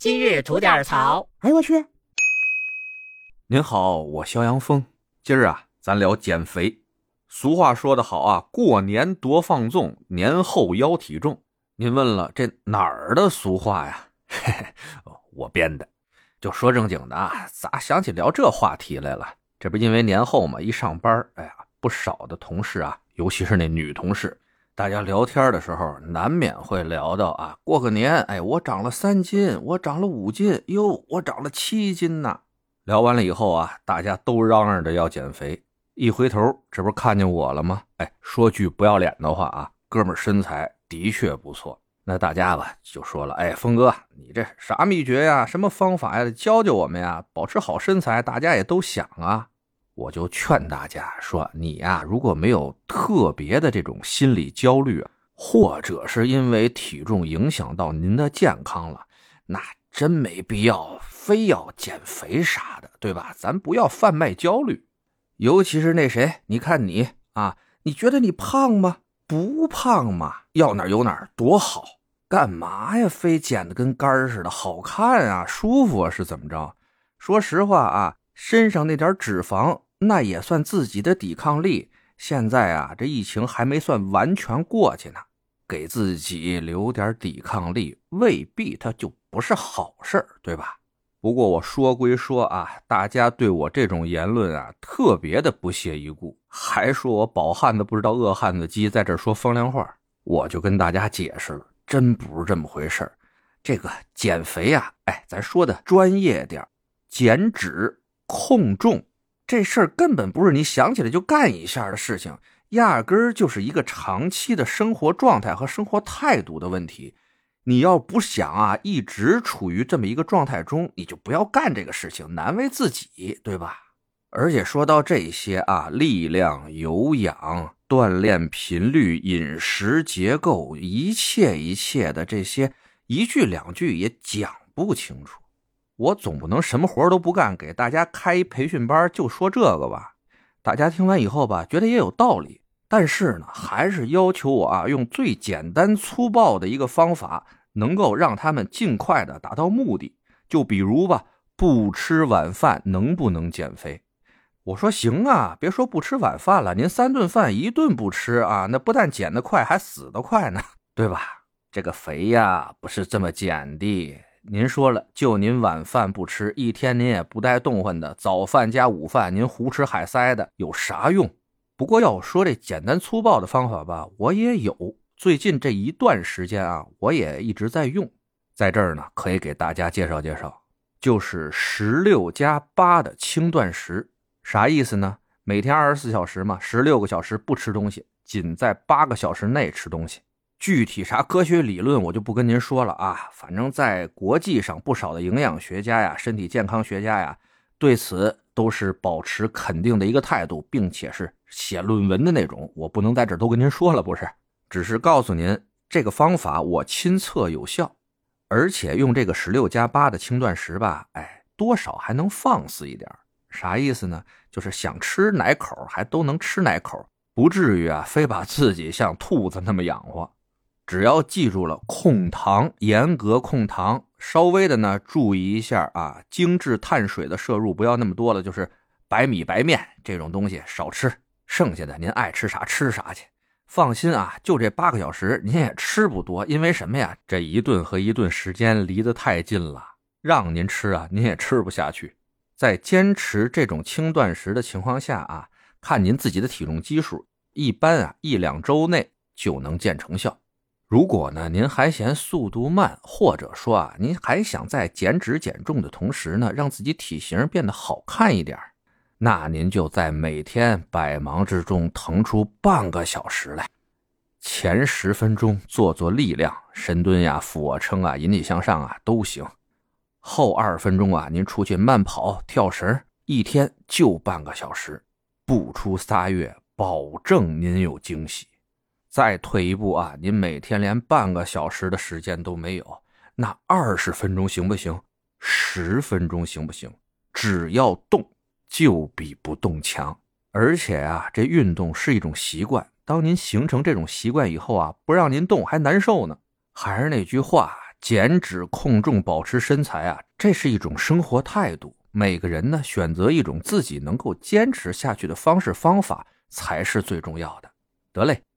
今日吐点槽。哎呦我去！您好，我肖阳峰。今儿啊，咱聊减肥。俗话说得好啊，过年多放纵，年后腰体重。您问了，这哪儿的俗话呀？嘿嘿，我编的。就说正经的啊，咋想起聊这话题来了？这不因为年后嘛，一上班，哎呀，不少的同事啊，尤其是那女同事。大家聊天的时候，难免会聊到啊，过个年，哎，我长了三斤，我长了五斤，哟，我长了七斤呐。聊完了以后啊，大家都嚷嚷着要减肥。一回头，这不是看见我了吗？哎，说句不要脸的话啊，哥们身材的确不错。那大家吧就说了，哎，峰哥，你这啥秘诀呀？什么方法呀？教教我们呀，保持好身材，大家也都想啊。我就劝大家说：“你呀，如果没有特别的这种心理焦虑，或者是因为体重影响到您的健康了，那真没必要非要减肥啥的，对吧？咱不要贩卖焦虑。尤其是那谁，你看你啊，你觉得你胖吗？不胖嘛，要哪有哪，多好！干嘛呀？非减的跟杆似的，好看啊，舒服啊，是怎么着？说实话啊，身上那点脂肪。”那也算自己的抵抗力。现在啊，这疫情还没算完全过去呢，给自己留点抵抗力，未必它就不是好事对吧？不过我说归说啊，大家对我这种言论啊，特别的不屑一顾，还说我饱汉子不知道饿汉子饥，在这说风凉话。我就跟大家解释了，真不是这么回事这个减肥啊，哎，咱说的专业点减脂控重。这事儿根本不是你想起来就干一下的事情，压根儿就是一个长期的生活状态和生活态度的问题。你要不想啊，一直处于这么一个状态中，你就不要干这个事情，难为自己，对吧？而且说到这些啊，力量、有氧、锻炼频率、饮食结构，一切一切的这些，一句两句也讲不清楚。我总不能什么活都不干，给大家开一培训班就说这个吧。大家听完以后吧，觉得也有道理，但是呢，还是要求我啊，用最简单粗暴的一个方法，能够让他们尽快的达到目的。就比如吧，不吃晚饭能不能减肥？我说行啊，别说不吃晚饭了，您三顿饭一顿不吃啊，那不但减得快，还死得快呢，对吧？这个肥呀，不是这么减的。您说了，就您晚饭不吃，一天您也不带动换的，早饭加午饭您胡吃海塞的，有啥用？不过要说这简单粗暴的方法吧，我也有。最近这一段时间啊，我也一直在用，在这儿呢，可以给大家介绍介绍，就是十六加八的轻断食，啥意思呢？每天二十四小时嘛，十六个小时不吃东西，仅在八个小时内吃东西。具体啥科学理论我就不跟您说了啊，反正在国际上不少的营养学家呀、身体健康学家呀，对此都是保持肯定的一个态度，并且是写论文的那种。我不能在这都跟您说了，不是，只是告诉您这个方法我亲测有效，而且用这个十六加八的轻断食吧，哎，多少还能放肆一点。啥意思呢？就是想吃奶口还都能吃奶口，不至于啊，非把自己像兔子那么养活。只要记住了控糖，严格控糖，稍微的呢注意一下啊，精致碳水的摄入不要那么多了，就是白米白面这种东西少吃，剩下的您爱吃啥吃啥去。放心啊，就这八个小时您也吃不多，因为什么呀？这一顿和一顿时间离得太近了，让您吃啊您也吃不下去。在坚持这种轻断食的情况下啊，看您自己的体重基数，一般啊一两周内就能见成效。如果呢，您还嫌速度慢，或者说啊，您还想在减脂减重的同时呢，让自己体型变得好看一点，那您就在每天百忙之中腾出半个小时来，前十分钟做做力量，深蹲呀、俯卧撑啊、引体向上啊都行，后二十分钟啊，您出去慢跑、跳绳，一天就半个小时，不出仨月，保证您有惊喜。再退一步啊，您每天连半个小时的时间都没有，那二十分钟行不行？十分钟行不行？只要动，就比不动强。而且啊，这运动是一种习惯，当您形成这种习惯以后啊，不让您动还难受呢。还是那句话，减脂控重、保持身材啊，这是一种生活态度。每个人呢，选择一种自己能够坚持下去的方式方法才是最重要的。得嘞，